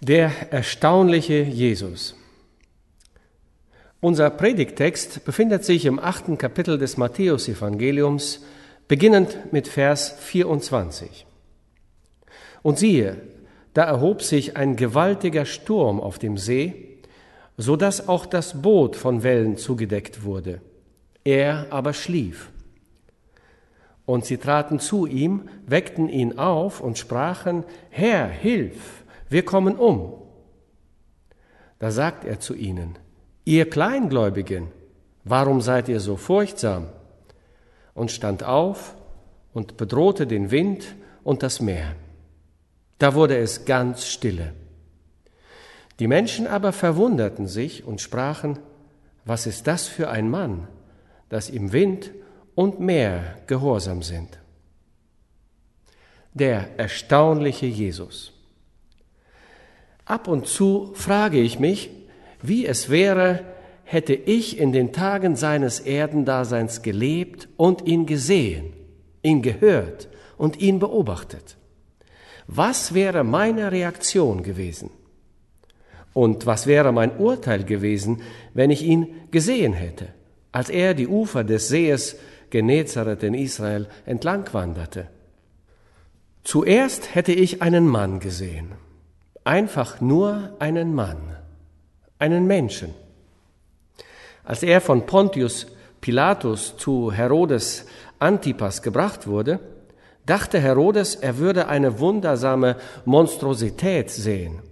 Der erstaunliche Jesus. Unser Predigtext befindet sich im achten Kapitel des Matthäusevangeliums, beginnend mit Vers 24. Und siehe, da erhob sich ein gewaltiger Sturm auf dem See, so dass auch das Boot von Wellen zugedeckt wurde. Er aber schlief. Und sie traten zu ihm, weckten ihn auf und sprachen, Herr, hilf! Wir kommen um. Da sagt er zu ihnen, ihr Kleingläubigen, warum seid ihr so furchtsam? Und stand auf und bedrohte den Wind und das Meer. Da wurde es ganz stille. Die Menschen aber verwunderten sich und sprachen, was ist das für ein Mann, dass ihm Wind und Meer gehorsam sind? Der erstaunliche Jesus. Ab und zu frage ich mich, wie es wäre, hätte ich in den Tagen seines Erdendaseins gelebt und ihn gesehen, ihn gehört und ihn beobachtet. Was wäre meine Reaktion gewesen? Und was wäre mein Urteil gewesen, wenn ich ihn gesehen hätte, als er die Ufer des Sees Genezareth in Israel entlang wanderte? Zuerst hätte ich einen Mann gesehen, einfach nur einen Mann, einen Menschen. Als er von Pontius Pilatus zu Herodes Antipas gebracht wurde, dachte Herodes, er würde eine wundersame Monstrosität sehen.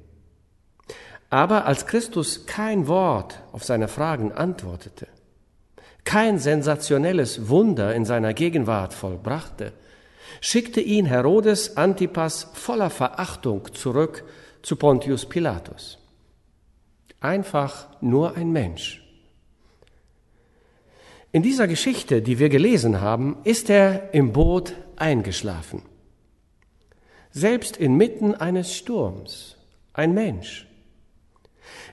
Aber als Christus kein Wort auf seine Fragen antwortete, kein sensationelles Wunder in seiner Gegenwart vollbrachte, schickte ihn Herodes Antipas voller Verachtung zurück zu Pontius Pilatus. Einfach nur ein Mensch. In dieser Geschichte, die wir gelesen haben, ist er im Boot eingeschlafen. Selbst inmitten eines Sturms. Ein Mensch.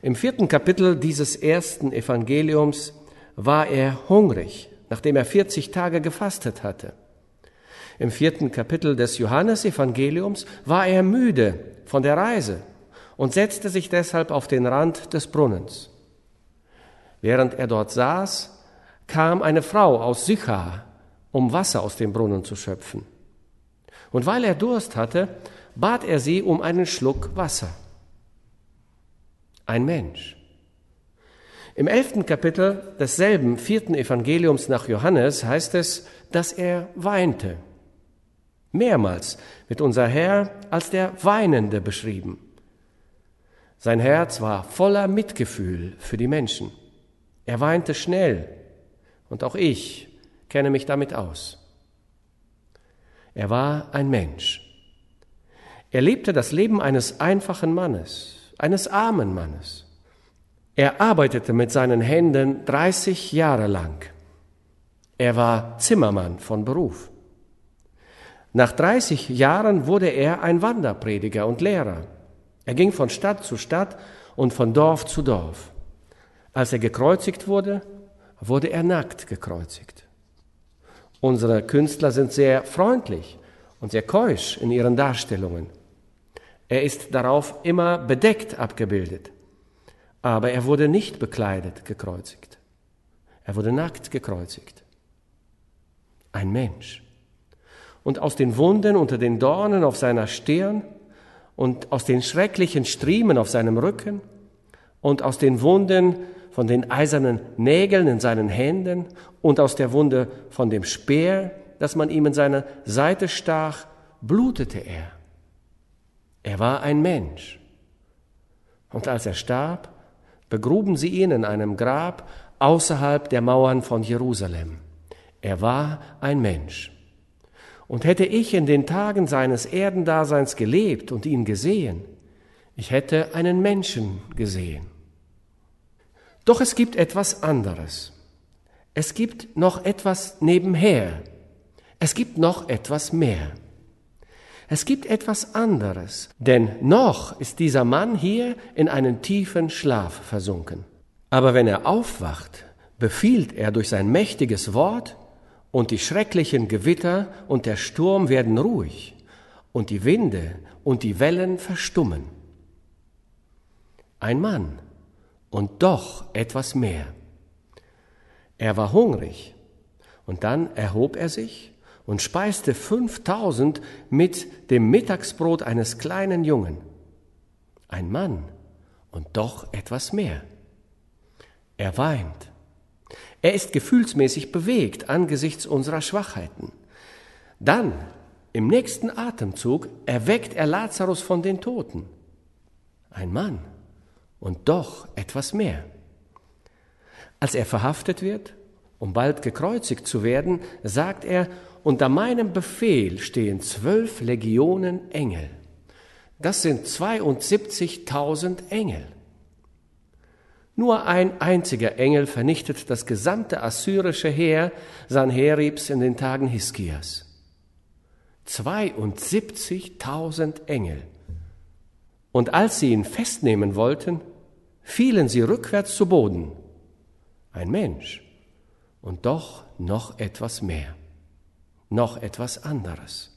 Im vierten Kapitel dieses ersten Evangeliums war er hungrig, nachdem er 40 Tage gefastet hatte. Im vierten Kapitel des Johannesevangeliums war er müde von der Reise und setzte sich deshalb auf den Rand des Brunnens. Während er dort saß, kam eine Frau aus Sychar, um Wasser aus dem Brunnen zu schöpfen. Und weil er Durst hatte, bat er sie um einen Schluck Wasser. Ein Mensch. Im elften Kapitel desselben vierten Evangeliums nach Johannes heißt es, dass er weinte. Mehrmals wird unser Herr als der Weinende beschrieben. Sein Herz war voller Mitgefühl für die Menschen. Er weinte schnell und auch ich kenne mich damit aus. Er war ein Mensch. Er lebte das Leben eines einfachen Mannes, eines armen Mannes. Er arbeitete mit seinen Händen 30 Jahre lang. Er war Zimmermann von Beruf. Nach 30 Jahren wurde er ein Wanderprediger und Lehrer. Er ging von Stadt zu Stadt und von Dorf zu Dorf. Als er gekreuzigt wurde, wurde er nackt gekreuzigt. Unsere Künstler sind sehr freundlich und sehr keusch in ihren Darstellungen. Er ist darauf immer bedeckt abgebildet, aber er wurde nicht bekleidet gekreuzigt. Er wurde nackt gekreuzigt. Ein Mensch und aus den Wunden unter den Dornen auf seiner Stirn und aus den schrecklichen Striemen auf seinem Rücken und aus den Wunden von den eisernen Nägeln in seinen Händen und aus der Wunde von dem Speer, das man ihm in seine Seite stach, blutete er. Er war ein Mensch. Und als er starb, begruben sie ihn in einem Grab außerhalb der Mauern von Jerusalem. Er war ein Mensch. Und hätte ich in den Tagen seines Erdendaseins gelebt und ihn gesehen, ich hätte einen Menschen gesehen. Doch es gibt etwas anderes. Es gibt noch etwas nebenher. Es gibt noch etwas mehr. Es gibt etwas anderes, denn noch ist dieser Mann hier in einen tiefen Schlaf versunken. Aber wenn er aufwacht, befiehlt er durch sein mächtiges Wort, und die schrecklichen Gewitter und der Sturm werden ruhig und die Winde und die Wellen verstummen. ein Mann und doch etwas mehr. Er war hungrig, und dann erhob er sich und speiste fünftausend mit dem Mittagsbrot eines kleinen Jungen. Ein Mann und doch etwas mehr. Er weint. Er ist gefühlsmäßig bewegt angesichts unserer Schwachheiten. Dann, im nächsten Atemzug, erweckt er Lazarus von den Toten. Ein Mann und doch etwas mehr. Als er verhaftet wird, um bald gekreuzigt zu werden, sagt er, unter meinem Befehl stehen zwölf Legionen Engel. Das sind 72.000 Engel. Nur ein einziger Engel vernichtet das gesamte assyrische Heer Sanheribs in den Tagen Hiskias. 72.000 Engel. Und als sie ihn festnehmen wollten, fielen sie rückwärts zu Boden. Ein Mensch und doch noch etwas mehr, noch etwas anderes.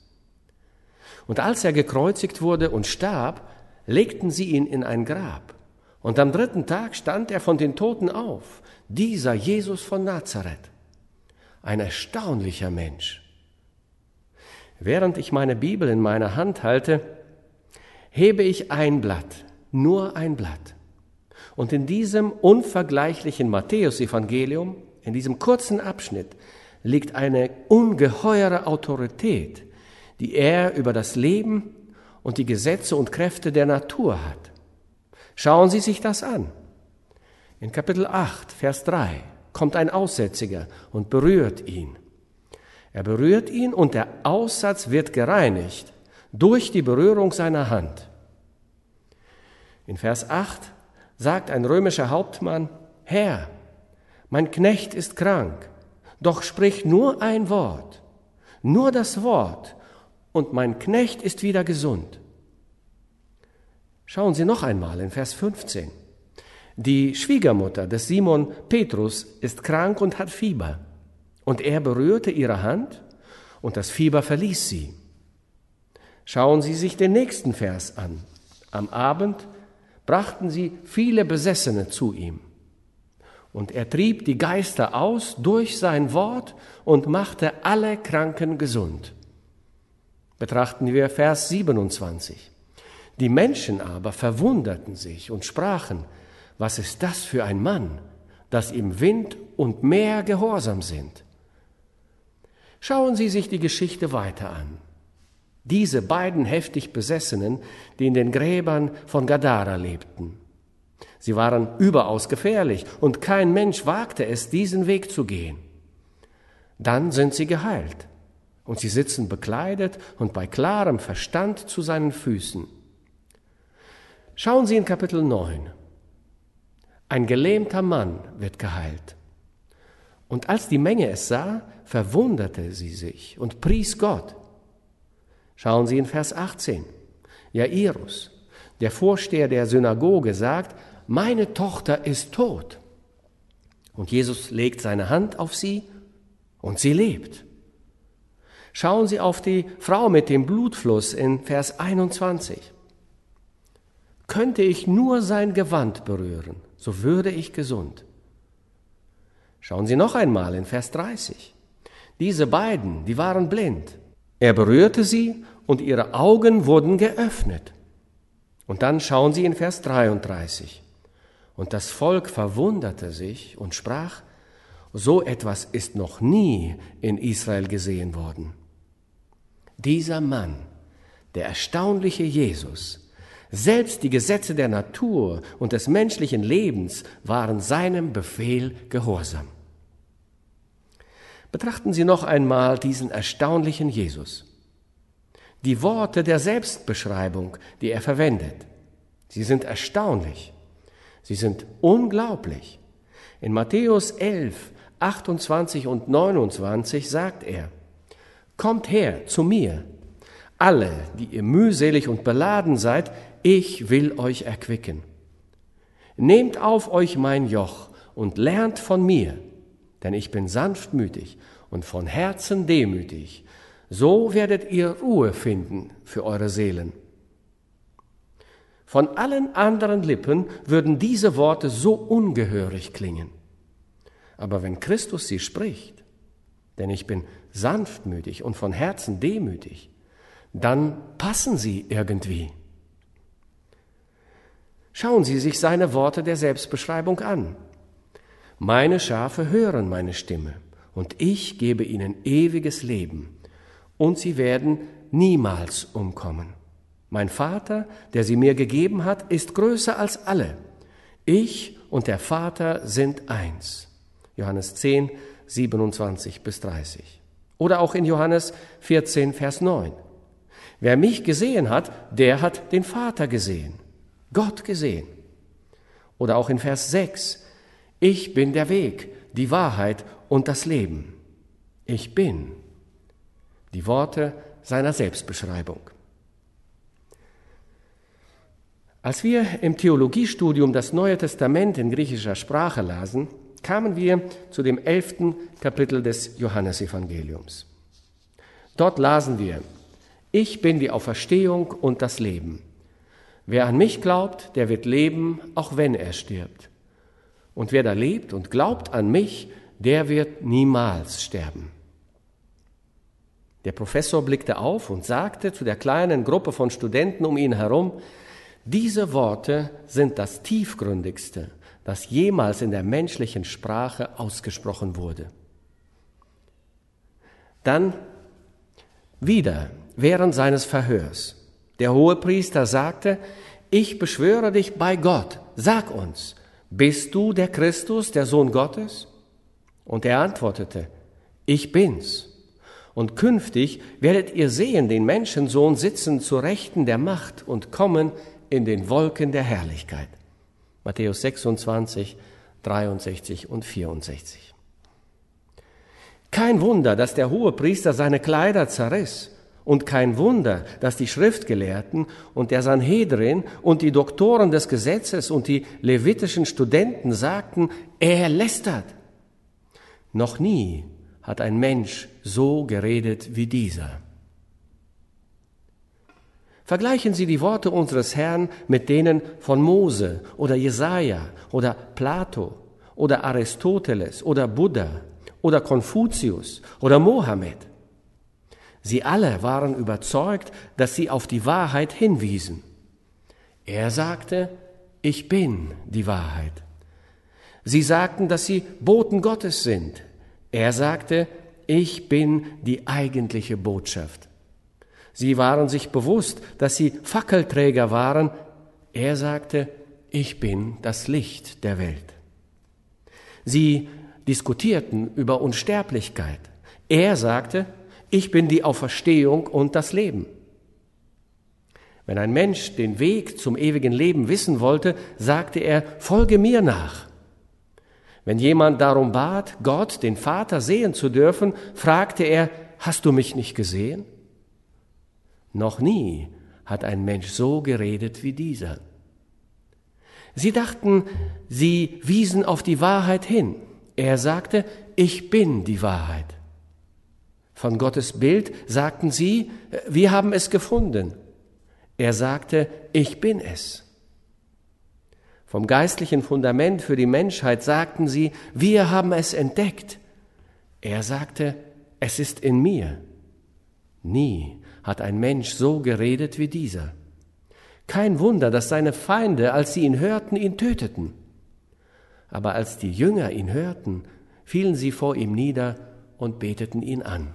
Und als er gekreuzigt wurde und starb, legten sie ihn in ein Grab. Und am dritten Tag stand er von den Toten auf, dieser Jesus von Nazareth. Ein erstaunlicher Mensch. Während ich meine Bibel in meiner Hand halte, hebe ich ein Blatt, nur ein Blatt. Und in diesem unvergleichlichen Matthäusevangelium, in diesem kurzen Abschnitt, liegt eine ungeheure Autorität, die er über das Leben und die Gesetze und Kräfte der Natur hat. Schauen Sie sich das an. In Kapitel 8, Vers 3 kommt ein Aussätziger und berührt ihn. Er berührt ihn und der Aussatz wird gereinigt durch die Berührung seiner Hand. In Vers 8 sagt ein römischer Hauptmann, Herr, mein Knecht ist krank, doch sprich nur ein Wort, nur das Wort, und mein Knecht ist wieder gesund. Schauen Sie noch einmal in Vers 15. Die Schwiegermutter des Simon Petrus ist krank und hat Fieber. Und er berührte ihre Hand und das Fieber verließ sie. Schauen Sie sich den nächsten Vers an. Am Abend brachten sie viele Besessene zu ihm. Und er trieb die Geister aus durch sein Wort und machte alle Kranken gesund. Betrachten wir Vers 27. Die Menschen aber verwunderten sich und sprachen, was ist das für ein Mann, dass ihm Wind und Meer gehorsam sind? Schauen Sie sich die Geschichte weiter an. Diese beiden heftig Besessenen, die in den Gräbern von Gadara lebten. Sie waren überaus gefährlich und kein Mensch wagte es, diesen Weg zu gehen. Dann sind sie geheilt und sie sitzen bekleidet und bei klarem Verstand zu seinen Füßen. Schauen Sie in Kapitel 9. Ein gelähmter Mann wird geheilt. Und als die Menge es sah, verwunderte sie sich und pries Gott. Schauen Sie in Vers 18. Jairus, der Vorsteher der Synagoge, sagt, meine Tochter ist tot. Und Jesus legt seine Hand auf sie und sie lebt. Schauen Sie auf die Frau mit dem Blutfluss in Vers 21. Könnte ich nur sein Gewand berühren, so würde ich gesund. Schauen Sie noch einmal in Vers 30. Diese beiden, die waren blind. Er berührte sie und ihre Augen wurden geöffnet. Und dann schauen Sie in Vers 33. Und das Volk verwunderte sich und sprach, so etwas ist noch nie in Israel gesehen worden. Dieser Mann, der erstaunliche Jesus, selbst die Gesetze der Natur und des menschlichen Lebens waren seinem Befehl gehorsam. Betrachten Sie noch einmal diesen erstaunlichen Jesus. Die Worte der Selbstbeschreibung, die er verwendet, sie sind erstaunlich, sie sind unglaublich. In Matthäus 11, 28 und 29 sagt er, Kommt her zu mir, alle, die ihr mühselig und beladen seid, ich will euch erquicken. Nehmt auf euch mein Joch und lernt von mir, denn ich bin sanftmütig und von Herzen demütig. So werdet ihr Ruhe finden für eure Seelen. Von allen anderen Lippen würden diese Worte so ungehörig klingen. Aber wenn Christus sie spricht, denn ich bin sanftmütig und von Herzen demütig, dann passen sie irgendwie. Schauen Sie sich seine Worte der Selbstbeschreibung an. Meine Schafe hören meine Stimme, und ich gebe ihnen ewiges Leben, und sie werden niemals umkommen. Mein Vater, der sie mir gegeben hat, ist größer als alle. Ich und der Vater sind eins. Johannes 10, 27 bis 30. Oder auch in Johannes 14, Vers 9. Wer mich gesehen hat, der hat den Vater gesehen, Gott gesehen. Oder auch in Vers 6. Ich bin der Weg, die Wahrheit und das Leben. Ich bin. Die Worte seiner Selbstbeschreibung. Als wir im Theologiestudium das Neue Testament in griechischer Sprache lasen, kamen wir zu dem elften Kapitel des Johannesevangeliums. Dort lasen wir, ich bin die Auferstehung und das Leben. Wer an mich glaubt, der wird leben, auch wenn er stirbt. Und wer da lebt und glaubt an mich, der wird niemals sterben. Der Professor blickte auf und sagte zu der kleinen Gruppe von Studenten um ihn herum, diese Worte sind das tiefgründigste, das jemals in der menschlichen Sprache ausgesprochen wurde. Dann wieder während seines Verhörs. Der Hohepriester sagte, ich beschwöre dich bei Gott, sag uns, bist du der Christus, der Sohn Gottes? Und er antwortete, ich bin's. Und künftig werdet ihr sehen den Menschensohn sitzen zur Rechten der Macht und kommen in den Wolken der Herrlichkeit. Matthäus 26, 63 und 64. Kein Wunder, dass der hohe Priester seine Kleider zerriss. Und kein Wunder, dass die Schriftgelehrten und der Sanhedrin und die Doktoren des Gesetzes und die levitischen Studenten sagten, er lästert. Noch nie hat ein Mensch so geredet wie dieser. Vergleichen Sie die Worte unseres Herrn mit denen von Mose oder Jesaja oder Plato oder Aristoteles oder Buddha oder Konfuzius oder Mohammed. Sie alle waren überzeugt, dass sie auf die Wahrheit hinwiesen. Er sagte, ich bin die Wahrheit. Sie sagten, dass sie Boten Gottes sind. Er sagte, ich bin die eigentliche Botschaft. Sie waren sich bewusst, dass sie Fackelträger waren. Er sagte, ich bin das Licht der Welt. Sie diskutierten über Unsterblichkeit. Er sagte, ich bin die Auferstehung und das Leben. Wenn ein Mensch den Weg zum ewigen Leben wissen wollte, sagte er, folge mir nach. Wenn jemand darum bat, Gott, den Vater, sehen zu dürfen, fragte er, hast du mich nicht gesehen? Noch nie hat ein Mensch so geredet wie dieser. Sie dachten, sie wiesen auf die Wahrheit hin. Er sagte, ich bin die Wahrheit. Von Gottes Bild sagten sie, wir haben es gefunden. Er sagte, ich bin es. Vom geistlichen Fundament für die Menschheit sagten sie, wir haben es entdeckt. Er sagte, es ist in mir. Nie hat ein Mensch so geredet wie dieser. Kein Wunder, dass seine Feinde, als sie ihn hörten, ihn töteten. Aber als die Jünger ihn hörten, fielen sie vor ihm nieder und beteten ihn an.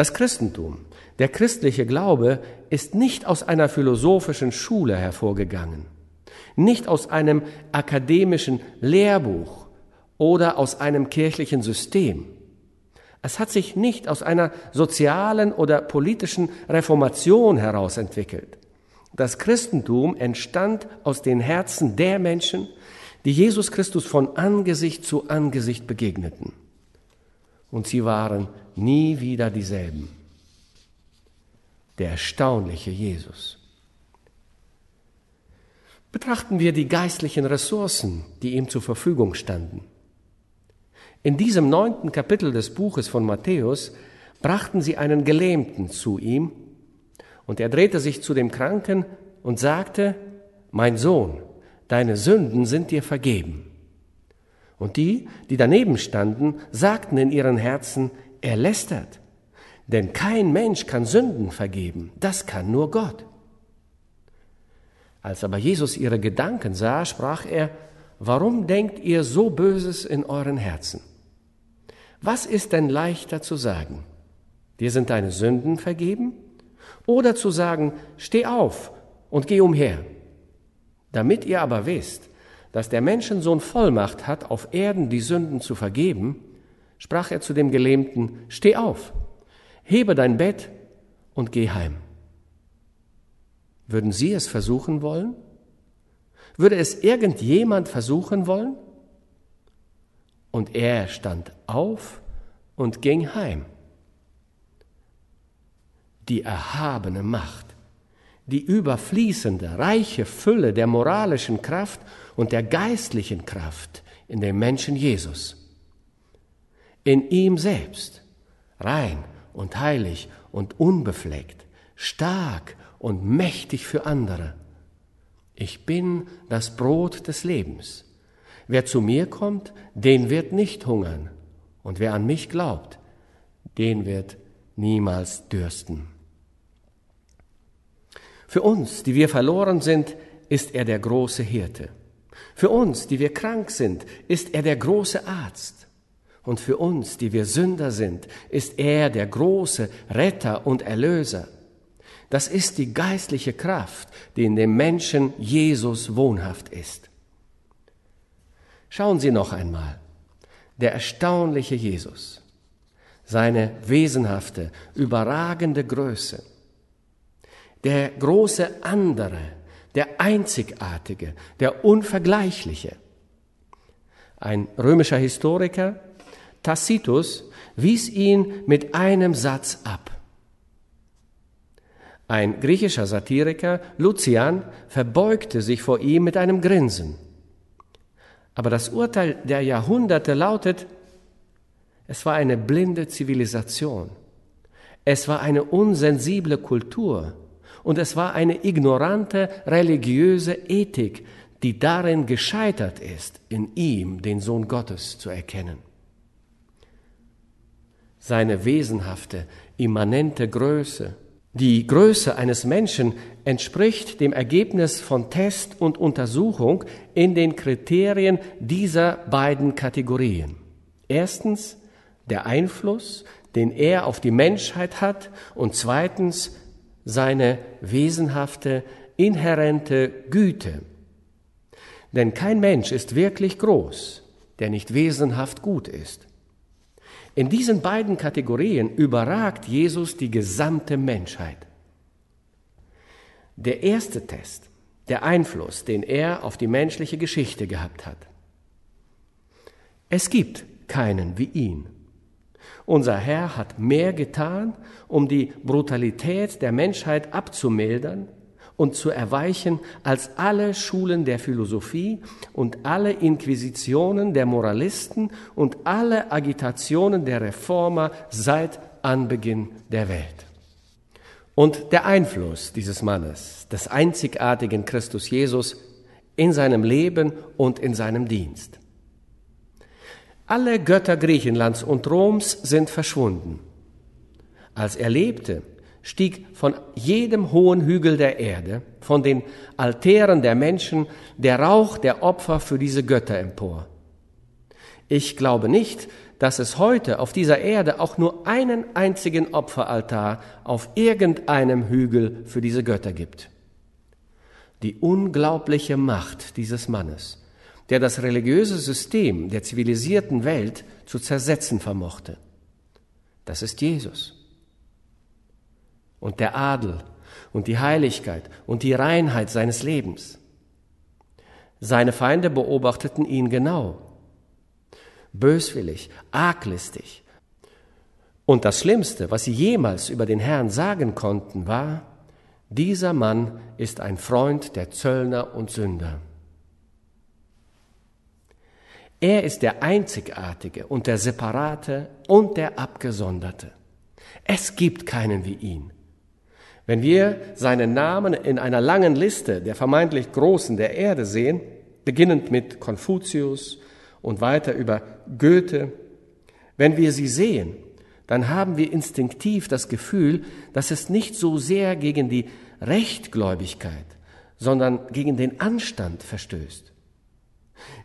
Das Christentum, der christliche Glaube ist nicht aus einer philosophischen Schule hervorgegangen, nicht aus einem akademischen Lehrbuch oder aus einem kirchlichen System. Es hat sich nicht aus einer sozialen oder politischen Reformation heraus entwickelt. Das Christentum entstand aus den Herzen der Menschen, die Jesus Christus von Angesicht zu Angesicht begegneten. Und sie waren nie wieder dieselben. Der erstaunliche Jesus. Betrachten wir die geistlichen Ressourcen, die ihm zur Verfügung standen. In diesem neunten Kapitel des Buches von Matthäus brachten sie einen Gelähmten zu ihm Und er drehte sich zu dem Kranken und sagte, Mein Sohn, deine Sünden sind dir vergeben. Und die, die daneben standen, sagten in ihren Herzen, er lästert. Denn kein Mensch kann Sünden vergeben, das kann nur Gott. Als aber Jesus ihre Gedanken sah, sprach er, Warum denkt ihr so Böses in euren Herzen? Was ist denn leichter zu sagen? Dir sind deine Sünden vergeben? Oder zu sagen, steh auf und geh umher? Damit ihr aber wisst, dass der Menschensohn Vollmacht hat, auf Erden die Sünden zu vergeben, sprach er zu dem Gelähmten, steh auf, hebe dein Bett und geh heim. Würden Sie es versuchen wollen? Würde es irgendjemand versuchen wollen? Und er stand auf und ging heim. Die erhabene Macht, die überfließende, reiche Fülle der moralischen Kraft und der geistlichen Kraft in dem Menschen Jesus. In ihm selbst, rein und heilig und unbefleckt, stark und mächtig für andere ich bin das Brot des Lebens. Wer zu mir kommt, den wird nicht hungern. Und wer an mich glaubt, den wird niemals dürsten. Für uns, die wir verloren sind, ist er der große Hirte. Für uns, die wir krank sind, ist er der große Arzt. Und für uns, die wir Sünder sind, ist er der große Retter und Erlöser. Das ist die geistliche Kraft, die in dem Menschen Jesus wohnhaft ist. Schauen Sie noch einmal. Der erstaunliche Jesus, seine wesenhafte, überragende Größe, der große andere, der einzigartige, der unvergleichliche. Ein römischer Historiker, Tacitus, wies ihn mit einem Satz ab. Ein griechischer Satiriker, Lucian, verbeugte sich vor ihm mit einem Grinsen. Aber das Urteil der Jahrhunderte lautet, es war eine blinde Zivilisation, es war eine unsensible Kultur und es war eine ignorante religiöse Ethik, die darin gescheitert ist, in ihm den Sohn Gottes zu erkennen. Seine wesenhafte, immanente Größe, die Größe eines Menschen entspricht dem Ergebnis von Test und Untersuchung in den Kriterien dieser beiden Kategorien. Erstens der Einfluss, den er auf die Menschheit hat und zweitens seine wesenhafte, inhärente Güte. Denn kein Mensch ist wirklich groß, der nicht wesenhaft gut ist. In diesen beiden Kategorien überragt Jesus die gesamte Menschheit. Der erste Test, der Einfluss, den er auf die menschliche Geschichte gehabt hat. Es gibt keinen wie ihn. Unser Herr hat mehr getan, um die Brutalität der Menschheit abzumildern und zu erweichen als alle Schulen der Philosophie und alle Inquisitionen der Moralisten und alle Agitationen der Reformer seit Anbeginn der Welt. Und der Einfluss dieses Mannes, des einzigartigen Christus Jesus, in seinem Leben und in seinem Dienst. Alle Götter Griechenlands und Roms sind verschwunden. Als er lebte, stieg von jedem hohen Hügel der Erde, von den Altären der Menschen, der Rauch der Opfer für diese Götter empor. Ich glaube nicht, dass es heute auf dieser Erde auch nur einen einzigen Opferaltar auf irgendeinem Hügel für diese Götter gibt. Die unglaubliche Macht dieses Mannes, der das religiöse System der zivilisierten Welt zu zersetzen vermochte, das ist Jesus und der Adel und die Heiligkeit und die Reinheit seines Lebens. Seine Feinde beobachteten ihn genau, böswillig, arglistig. Und das Schlimmste, was sie jemals über den Herrn sagen konnten, war, dieser Mann ist ein Freund der Zöllner und Sünder. Er ist der Einzigartige und der Separate und der Abgesonderte. Es gibt keinen wie ihn. Wenn wir seinen Namen in einer langen Liste der vermeintlich Großen der Erde sehen, beginnend mit Konfuzius und weiter über Goethe, wenn wir sie sehen, dann haben wir instinktiv das Gefühl, dass es nicht so sehr gegen die Rechtgläubigkeit, sondern gegen den Anstand verstößt.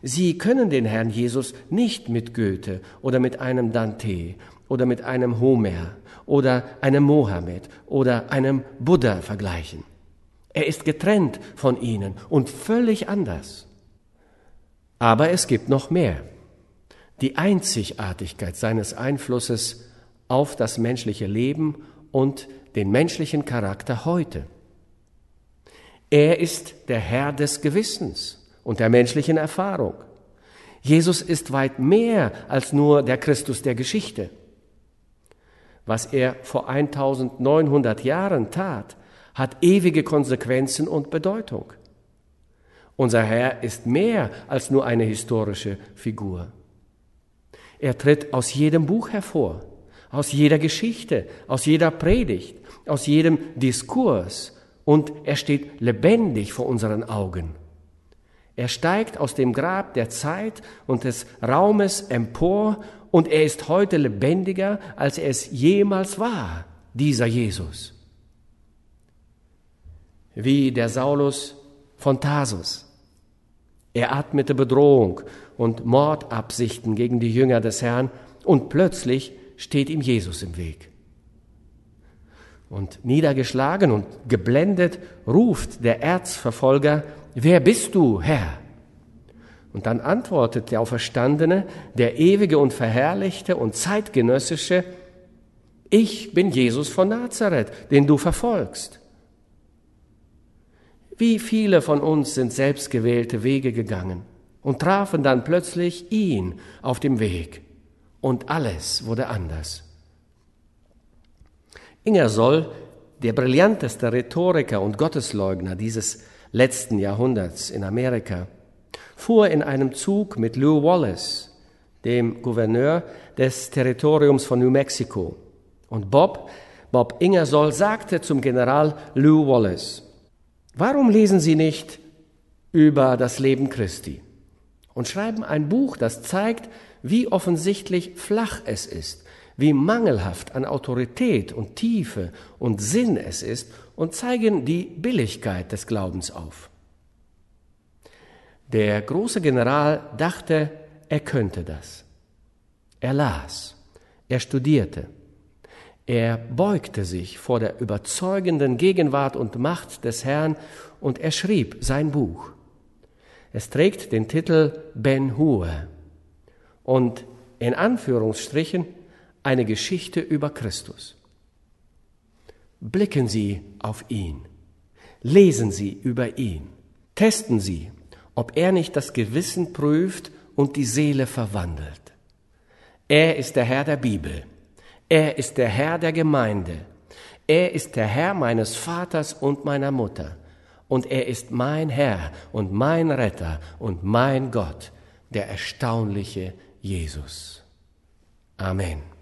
Sie können den Herrn Jesus nicht mit Goethe oder mit einem Dante oder mit einem Homer oder einem Mohammed oder einem Buddha vergleichen. Er ist getrennt von ihnen und völlig anders. Aber es gibt noch mehr. Die Einzigartigkeit seines Einflusses auf das menschliche Leben und den menschlichen Charakter heute. Er ist der Herr des Gewissens und der menschlichen Erfahrung. Jesus ist weit mehr als nur der Christus der Geschichte. Was er vor 1900 Jahren tat, hat ewige Konsequenzen und Bedeutung. Unser Herr ist mehr als nur eine historische Figur. Er tritt aus jedem Buch hervor, aus jeder Geschichte, aus jeder Predigt, aus jedem Diskurs und er steht lebendig vor unseren Augen. Er steigt aus dem Grab der Zeit und des Raumes empor und er ist heute lebendiger, als er es jemals war, dieser Jesus. Wie der Saulus von Tarsus. Er atmete Bedrohung und Mordabsichten gegen die Jünger des Herrn und plötzlich steht ihm Jesus im Weg. Und niedergeschlagen und geblendet ruft der Erzverfolger, wer bist du, Herr? Und dann antwortet der Auferstandene, der ewige und verherrlichte und zeitgenössische, ich bin Jesus von Nazareth, den du verfolgst. Wie viele von uns sind selbstgewählte Wege gegangen und trafen dann plötzlich ihn auf dem Weg und alles wurde anders. Ingersoll, der brillanteste Rhetoriker und Gottesleugner dieses letzten Jahrhunderts in Amerika, fuhr in einem Zug mit Lew Wallace, dem Gouverneur des Territoriums von New Mexico. Und Bob, Bob Ingersoll, sagte zum General Lew Wallace, warum lesen Sie nicht über das Leben Christi und schreiben ein Buch, das zeigt, wie offensichtlich flach es ist, wie mangelhaft an Autorität und Tiefe und Sinn es ist und zeigen die Billigkeit des Glaubens auf. Der große General dachte, er könnte das. Er las, er studierte, er beugte sich vor der überzeugenden Gegenwart und Macht des Herrn und er schrieb sein Buch. Es trägt den Titel Ben Hur und in Anführungsstrichen eine Geschichte über Christus. Blicken Sie auf ihn, lesen Sie über ihn, testen Sie, ob er nicht das Gewissen prüft und die Seele verwandelt. Er ist der Herr der Bibel, er ist der Herr der Gemeinde, er ist der Herr meines Vaters und meiner Mutter, und er ist mein Herr und mein Retter und mein Gott, der erstaunliche Jesus. Amen.